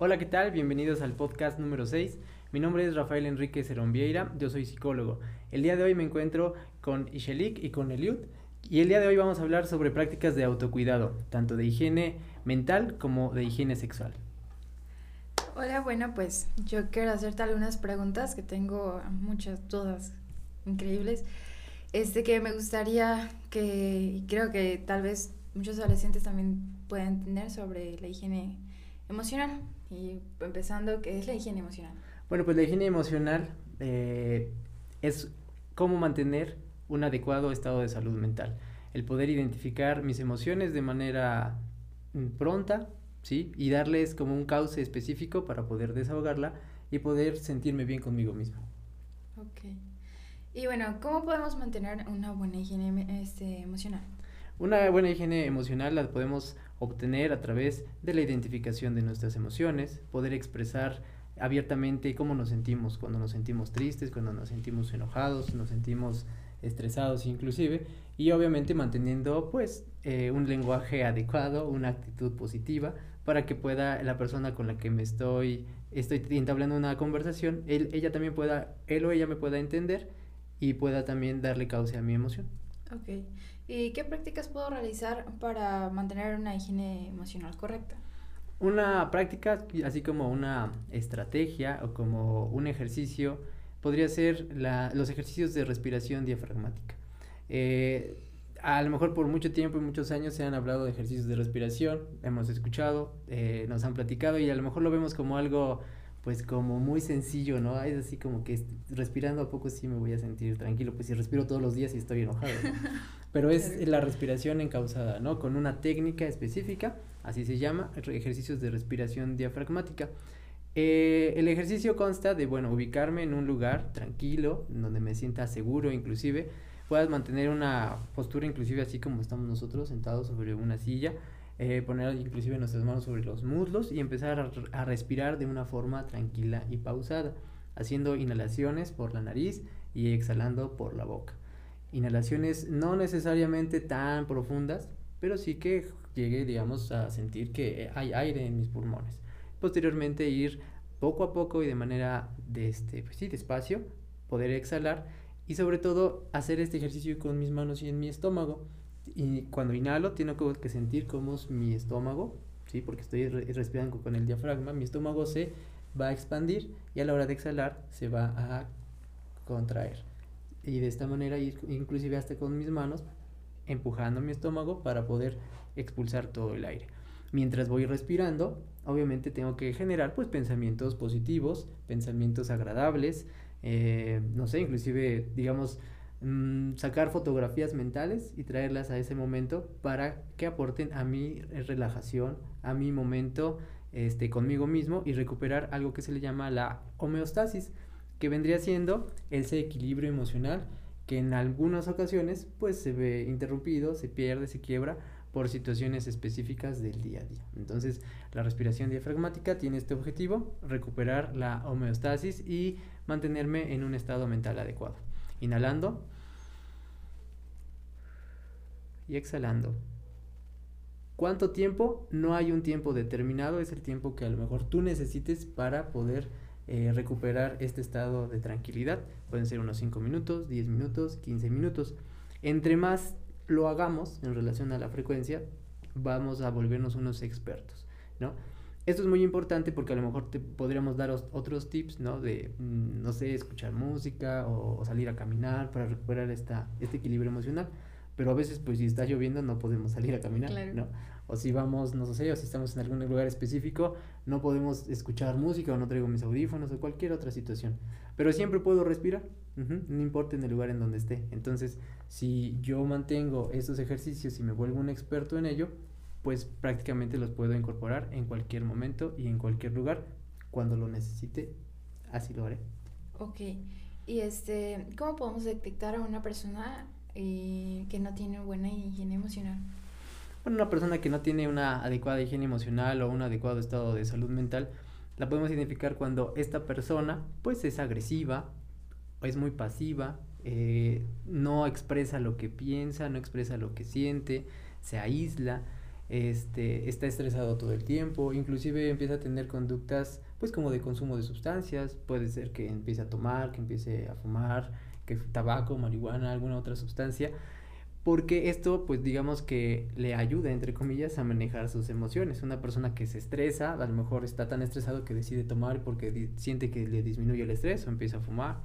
Hola, ¿qué tal? Bienvenidos al podcast número 6. Mi nombre es Rafael Enrique Vieira, yo soy psicólogo. El día de hoy me encuentro con Ishelik y con Eliud y el día de hoy vamos a hablar sobre prácticas de autocuidado, tanto de higiene mental como de higiene sexual. Hola, bueno, pues yo quiero hacerte algunas preguntas que tengo muchas, todas increíbles. Este que me gustaría que, creo que tal vez muchos adolescentes también puedan tener sobre la higiene emocional. Y empezando, ¿qué es la higiene emocional? Bueno, pues la higiene emocional eh, es cómo mantener un adecuado estado de salud mental. El poder identificar mis emociones de manera mm, pronta, ¿sí? Y darles como un cauce específico para poder desahogarla y poder sentirme bien conmigo mismo. Ok. Y bueno, ¿cómo podemos mantener una buena higiene este, emocional? Una buena higiene emocional la podemos obtener a través de la identificación de nuestras emociones, poder expresar abiertamente cómo nos sentimos, cuando nos sentimos tristes, cuando nos sentimos enojados, nos sentimos estresados inclusive, y obviamente manteniendo pues eh, un lenguaje adecuado, una actitud positiva, para que pueda la persona con la que me estoy, estoy entablando una conversación, él, ella también pueda, él o ella me pueda entender y pueda también darle cauce a mi emoción. Ok. ¿Y qué prácticas puedo realizar para mantener una higiene emocional correcta? Una práctica, así como una estrategia o como un ejercicio, podría ser los ejercicios de respiración diafragmática. Eh, a lo mejor por mucho tiempo y muchos años se han hablado de ejercicios de respiración, hemos escuchado, eh, nos han platicado y a lo mejor lo vemos como algo pues como muy sencillo, ¿no? Es así como que respirando a poco sí me voy a sentir tranquilo, pues si respiro todos los días y estoy enojado. Pero es la respiración encausada, ¿no? Con una técnica específica, así se llama, ejercicios de respiración diafragmática. Eh, el ejercicio consta de, bueno, ubicarme en un lugar tranquilo, donde me sienta seguro inclusive, puedas mantener una postura inclusive así como estamos nosotros, sentados sobre una silla, eh, poner inclusive nuestras manos sobre los muslos y empezar a, respirar de una forma tranquila y pausada, haciendo inhalaciones por la nariz y exhalando por la boca. Inhalaciones no necesariamente tan profundas, pero sí que llegue, digamos, a sentir que hay aire en mis pulmones. Posteriormente ir poco a poco y de manera de este, pues sí, despacio, poder exhalar y sobre todo hacer este ejercicio con mis manos y en mi estómago y cuando inhalo, tengo que sentir cómo es mi estómago, ¿sí? Porque estoy respirando con el diafragma, mi estómago se va a expandir y a la hora de exhalar se va a contraer. Y de esta manera inclusive hasta con mis manos empujando mi estómago para poder expulsar todo el aire. Mientras voy respirando, obviamente tengo que generar pues pensamientos positivos, pensamientos agradables, eh, no sé, inclusive digamos Mm, sacar fotografías mentales y traerlas a ese momento para que aporten a mi relajación, a mi momento este, conmigo mismo y recuperar algo que se le llama la homeostasis, que vendría siendo ese equilibrio emocional que en algunas ocasiones pues se ve interrumpido, se pierde, se quiebra por situaciones específicas del día a día. Entonces, la respiración diafragmática tiene este objetivo, recuperar la homeostasis y mantenerme en un estado mental adecuado. Inhalando y exhalando. ¿Cuánto tiempo? No hay un tiempo determinado, es el tiempo que a lo mejor tú necesites para poder eh, recuperar este estado de tranquilidad. Pueden ser unos 5 minutos, 10 minutos, 15 minutos. Entre más lo hagamos en relación a la frecuencia, vamos a volvernos unos expertos, ¿no? Esto es muy importante porque a lo mejor te podríamos dar otros tips, ¿no? De, mm, no sé, escuchar música o, salir a caminar para recuperar esta, este equilibrio emocional. Pero a veces, pues si está lloviendo, no podemos salir a caminar, ¿no? O si vamos, no sé, o si estamos en algún lugar específico, no podemos escuchar música o no traigo mis audífonos o cualquier otra situación. Pero siempre puedo respirar, no importa en el lugar en donde esté. Entonces, si yo mantengo esos ejercicios y me vuelvo un experto en ello, pues prácticamente los puedo incorporar en cualquier momento y en cualquier lugar. Cuando lo necesite, así lo haré. Ok. Y este, ¿cómo podemos detectar a una persona eh, que no tiene buena higiene emocional? Bueno, una persona que no tiene una adecuada higiene emocional o un adecuado estado de salud mental, la podemos identificar cuando esta persona pues es agresiva, es muy pasiva, eh, no expresa lo que piensa, no expresa lo que siente, se aísla, este, está estresado todo el tiempo, inclusive empieza a tener conductas pues como de consumo de sustancias, puede ser que empiece a tomar, que empiece a fumar, que tabaco, marihuana, alguna otra sustancia, porque esto pues digamos que le ayuda entre comillas a manejar sus emociones. Una persona que se estresa, a lo mejor está tan estresado que decide tomar porque siente que le disminuye el estrés o empieza a fumar.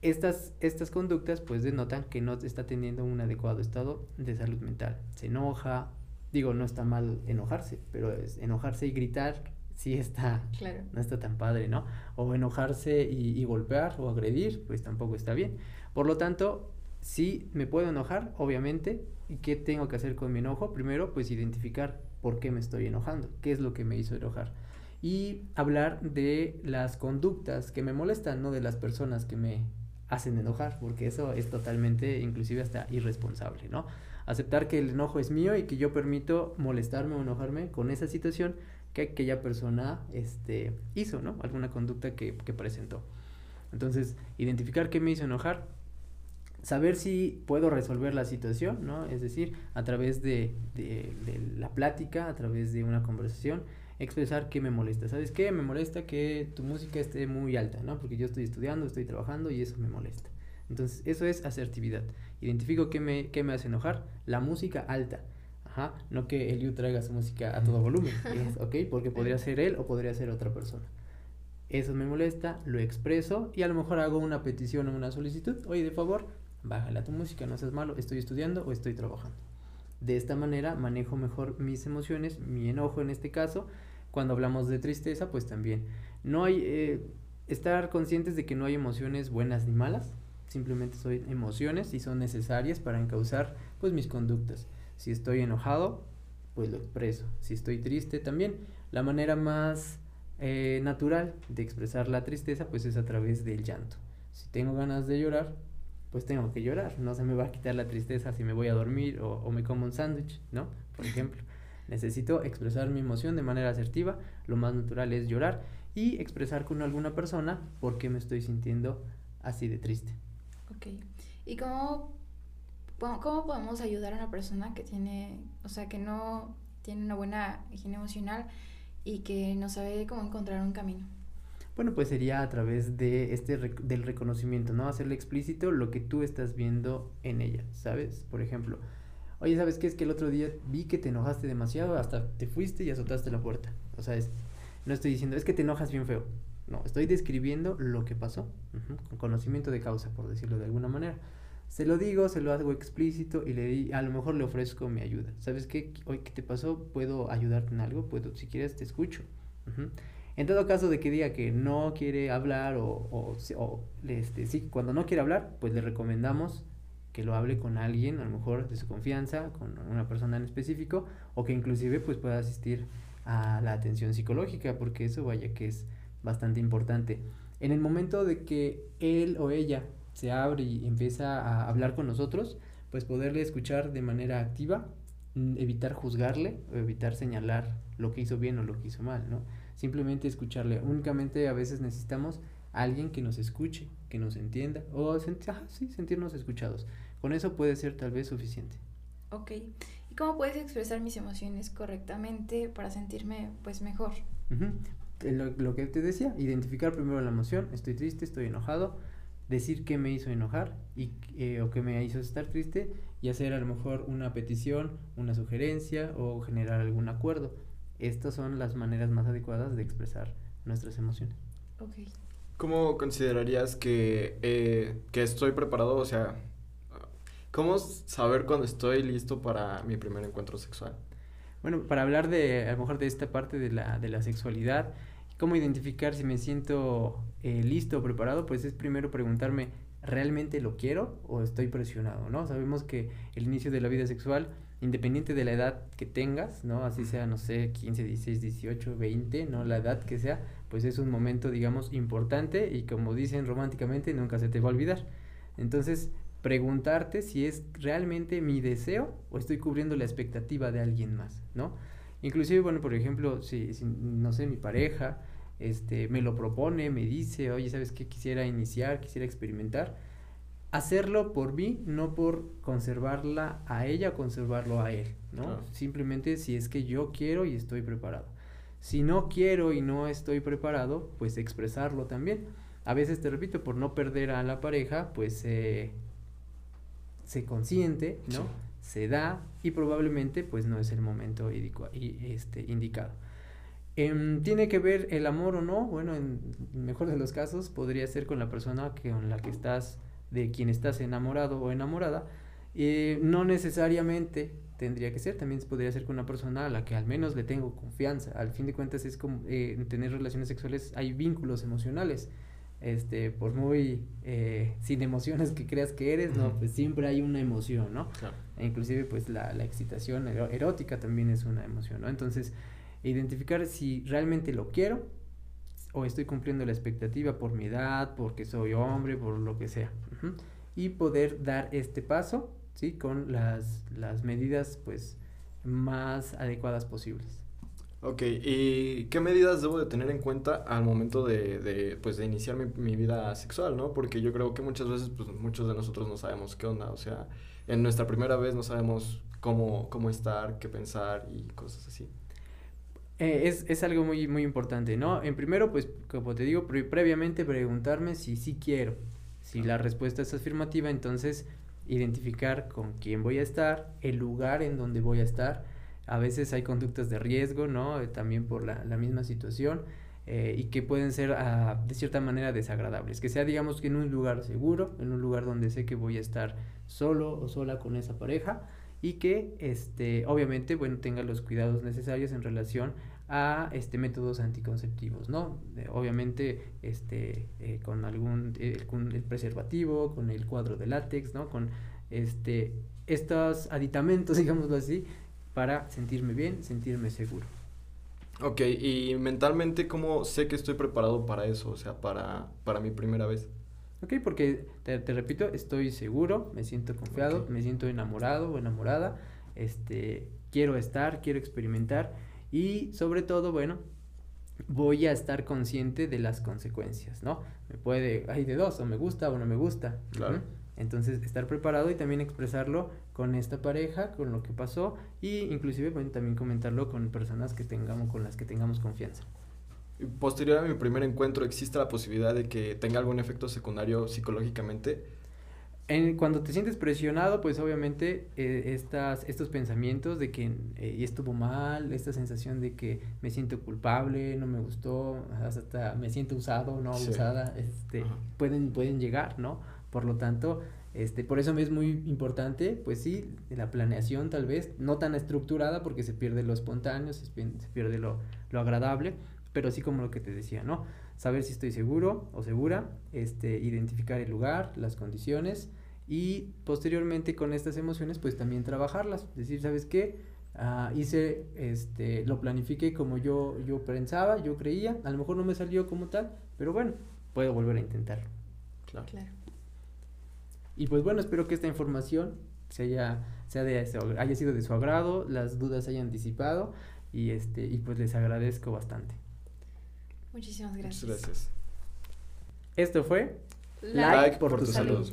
Estas, estas conductas pues denotan que no está teniendo un adecuado estado de salud mental. Se enoja, digo, no está mal enojarse, pero es enojarse y gritar sí está, claro. no está tan padre, ¿no? O enojarse y, y, golpear o agredir, pues tampoco está bien. Por lo tanto, sí me puedo enojar, obviamente, ¿y qué tengo que hacer con mi enojo? Primero, pues identificar por qué me estoy enojando, qué es lo que me hizo enojar. Y hablar de las conductas que me molestan, no de las personas que me hacen enojar, porque eso es totalmente, inclusive hasta irresponsable, ¿no? Aceptar que el enojo es mío y que yo permito molestarme o enojarme con esa situación que aquella persona este, hizo, ¿no? Alguna conducta que, que presentó. Entonces, identificar qué me hizo enojar, saber si puedo resolver la situación, ¿no? Es decir, a través de, de, de, la plática, a través de una conversación, expresar qué me molesta. ¿Sabes qué? Me molesta que tu música esté muy alta, ¿no? Porque yo estoy estudiando, estoy trabajando y eso me molesta. Entonces, eso es asertividad. Identifico qué me, qué me hace enojar. La música alta. Ajá, no que Eliu traiga su música a todo volumen, ¿ok? Porque podría ser él o podría ser otra persona. Eso me molesta, lo expreso y a lo mejor hago una petición o una solicitud. Oye, de favor, bájale a tu música, no seas malo, estoy estudiando o estoy trabajando. De esta manera manejo mejor mis emociones, mi enojo en este caso. Cuando hablamos de tristeza, pues también. No hay... Eh, estar conscientes de que no hay emociones buenas ni malas, simplemente son emociones y son necesarias para encauzar pues mis conductas. Si estoy enojado, pues lo expreso. Si estoy triste, también. La manera más eh, natural de expresar la tristeza, pues es a través del llanto. Si tengo ganas de llorar, pues tengo que llorar. No se me va a quitar la tristeza si me voy a dormir o, o me como un sándwich, ¿no? Por ejemplo. Necesito expresar mi emoción de manera asertiva. Lo más natural es llorar y expresar con alguna persona por qué me estoy sintiendo así de triste. Ok. ¿Y cómo ¿Cómo podemos ayudar a una persona que tiene, o sea, que no tiene una buena higiene emocional y que no sabe cómo encontrar un camino? Bueno, pues sería a través de este del reconocimiento, ¿no? Hacerle explícito lo que tú estás viendo en ella, ¿sabes? Por ejemplo, oye, ¿sabes qué? Es que el otro día vi que te enojaste demasiado, hasta te fuiste y azotaste la puerta. O sea, es, no estoy diciendo, es que te enojas bien feo. No, estoy describiendo lo que pasó, con conocimiento de causa, por decirlo de alguna manera. Se lo digo, se lo hago explícito y le di, a lo mejor le ofrezco mi ayuda. ¿Sabes qué? Hoy, ¿qué te pasó? ¿Puedo ayudarte en algo? Puedo, si quieres, te escucho. En todo caso de que diga que no quiere hablar o, o, o este, sí, cuando no quiere hablar, pues le recomendamos que lo hable con alguien, a lo mejor de su confianza, con una persona en específico, o que inclusive pues pueda asistir a la atención psicológica, porque eso vaya que es bastante importante. En el momento de que él o ella se abre y empieza a hablar con nosotros, pues poderle escuchar de manera activa, mm, evitar juzgarle o evitar señalar lo que hizo bien o lo que hizo mal, ¿no? Simplemente escucharle. Únicamente a veces necesitamos alguien que nos escuche, que nos entienda o sí, sentirnos escuchados. Con eso puede ser tal vez suficiente. Ok. ¿Y cómo puedes expresar mis emociones correctamente para sentirme pues mejor? Lo, lo, que te decía, identificar primero la emoción, estoy triste, estoy enojado, decir qué me hizo enojar y, eh, o qué me hizo estar triste y hacer a lo mejor una petición, una sugerencia o generar algún acuerdo. Estas son las maneras más adecuadas de expresar nuestras emociones. Okay. ¿Cómo considerarías que, eh, que estoy preparado? O sea, ¿cómo saber cuando estoy listo para mi primer encuentro sexual? Bueno, para hablar de, a lo mejor de esta parte de la, de la sexualidad, ¿Cómo identificar si me siento eh, listo o preparado? Pues es primero preguntarme, ¿realmente lo quiero o estoy presionado? ¿no? Sabemos que el inicio de la vida sexual, independiente de la edad que tengas, ¿no? Así sea, no sé, 15, 16, 18, 20, ¿no? La edad que sea, pues es un momento, digamos, importante y como dicen románticamente, nunca se te va a olvidar. Entonces, preguntarte si es realmente mi deseo o estoy cubriendo la expectativa de alguien más, ¿no? Inclusive, bueno, por ejemplo, si, si, no sé, mi pareja este, me lo propone, me dice, oye, ¿sabes qué? Quisiera iniciar, quisiera experimentar. hacerlo por mí, no por conservarla a ella conservarlo a él, ¿no? Simplemente si es que yo quiero y estoy preparado. Si no quiero y no estoy preparado, pues expresarlo también. A veces, te repito, por no perder a la pareja, pues se consiente, ¿no? Se da y probablemente pues no es el momento este, indicado. Em, ¿Tiene que ver el amor o no? Bueno, en mejor de los casos podría ser con la persona que, con la que estás, de quien estás enamorado o enamorada. Eh, no necesariamente tendría que ser, también podría ser con una persona a la que al menos le tengo confianza. Al fin de cuentas es como eh, tener relaciones sexuales, hay vínculos emocionales. Este, por muy eh, sin emociones que creas que eres, no, pues siempre hay una emoción, ¿no? E inclusive pues la, la excitación erótica también es una emoción, ¿no? Entonces, identificar si realmente lo quiero o estoy cumpliendo la expectativa por mi edad, porque soy hombre, por lo que sea. Y poder dar este paso, ¿sí? Con las, las medidas, pues, más adecuadas posibles. Ok, ¿y qué medidas debo de tener en cuenta al momento de, de pues, de iniciar mi, mi, vida sexual, no? Porque yo creo que muchas veces, pues, muchos de nosotros no sabemos qué onda, o sea, en nuestra primera vez no sabemos cómo, cómo estar, qué pensar y cosas así. Eh, es, es, algo muy, muy importante, ¿no? En primero, pues, como te digo, previamente preguntarme si sí quiero. Si la respuesta es afirmativa, entonces identificar con quién voy a estar, el lugar en donde voy a estar. A veces hay conductas de riesgo, ¿no? Eh, también por la, la misma situación. Eh, y que pueden ser ah, de cierta manera desagradables. Que sea, digamos, que en un lugar seguro, en un lugar donde sé que voy a estar solo o sola con esa pareja y que este obviamente bueno tenga los cuidados necesarios en relación a este métodos anticonceptivos no obviamente este eh, con algún eh, el preservativo con el cuadro de látex no con este estos aditamentos digámoslo así para sentirme bien sentirme seguro Ok, y mentalmente, ¿cómo sé que estoy preparado para eso? O sea, para, para mi primera vez. Ok, porque te, repito, estoy seguro, me siento confiado, me siento enamorado o enamorada, este, quiero estar, quiero experimentar y sobre todo, bueno, voy a estar consciente de las consecuencias, ¿no? Me puede, hay de dos, o me gusta o no me gusta. Claro. Entonces, estar preparado y también expresarlo con esta pareja, con lo que pasó, y inclusive bueno, también comentarlo con personas que tengamos, con las que tengamos confianza. Posterior a mi primer encuentro, ¿existe la posibilidad de que tenga algún efecto secundario psicológicamente? En, cuando te sientes presionado, pues obviamente eh, estas, estos pensamientos de que eh, estuvo mal, esta sensación de que me siento culpable, no me gustó, hasta me siento usado, no usada, este, pueden, pueden llegar, ¿no? Por lo tanto, este, por eso me es muy importante, pues sí, la planeación tal vez, no tan estructurada porque se pierde lo espontáneo, se, pierde lo, lo agradable, pero así como lo que te decía, ¿no? Saber si estoy seguro o segura, este, identificar el lugar, las condiciones y posteriormente con estas emociones pues también trabajarlas, decir, ¿sabes qué? Ah, hice, este, lo planifiqué como yo, yo pensaba, yo creía, a lo mejor no me salió como tal, pero bueno, puedo volver a intentarlo. Claro. claro. Y pues bueno, espero que esta información se haya, sea de, haya sido de su agrado, las dudas hayan disipado y, este, y pues les agradezco bastante. Muchísimas gracias. gracias. Esto fue Like, por, tu, salud.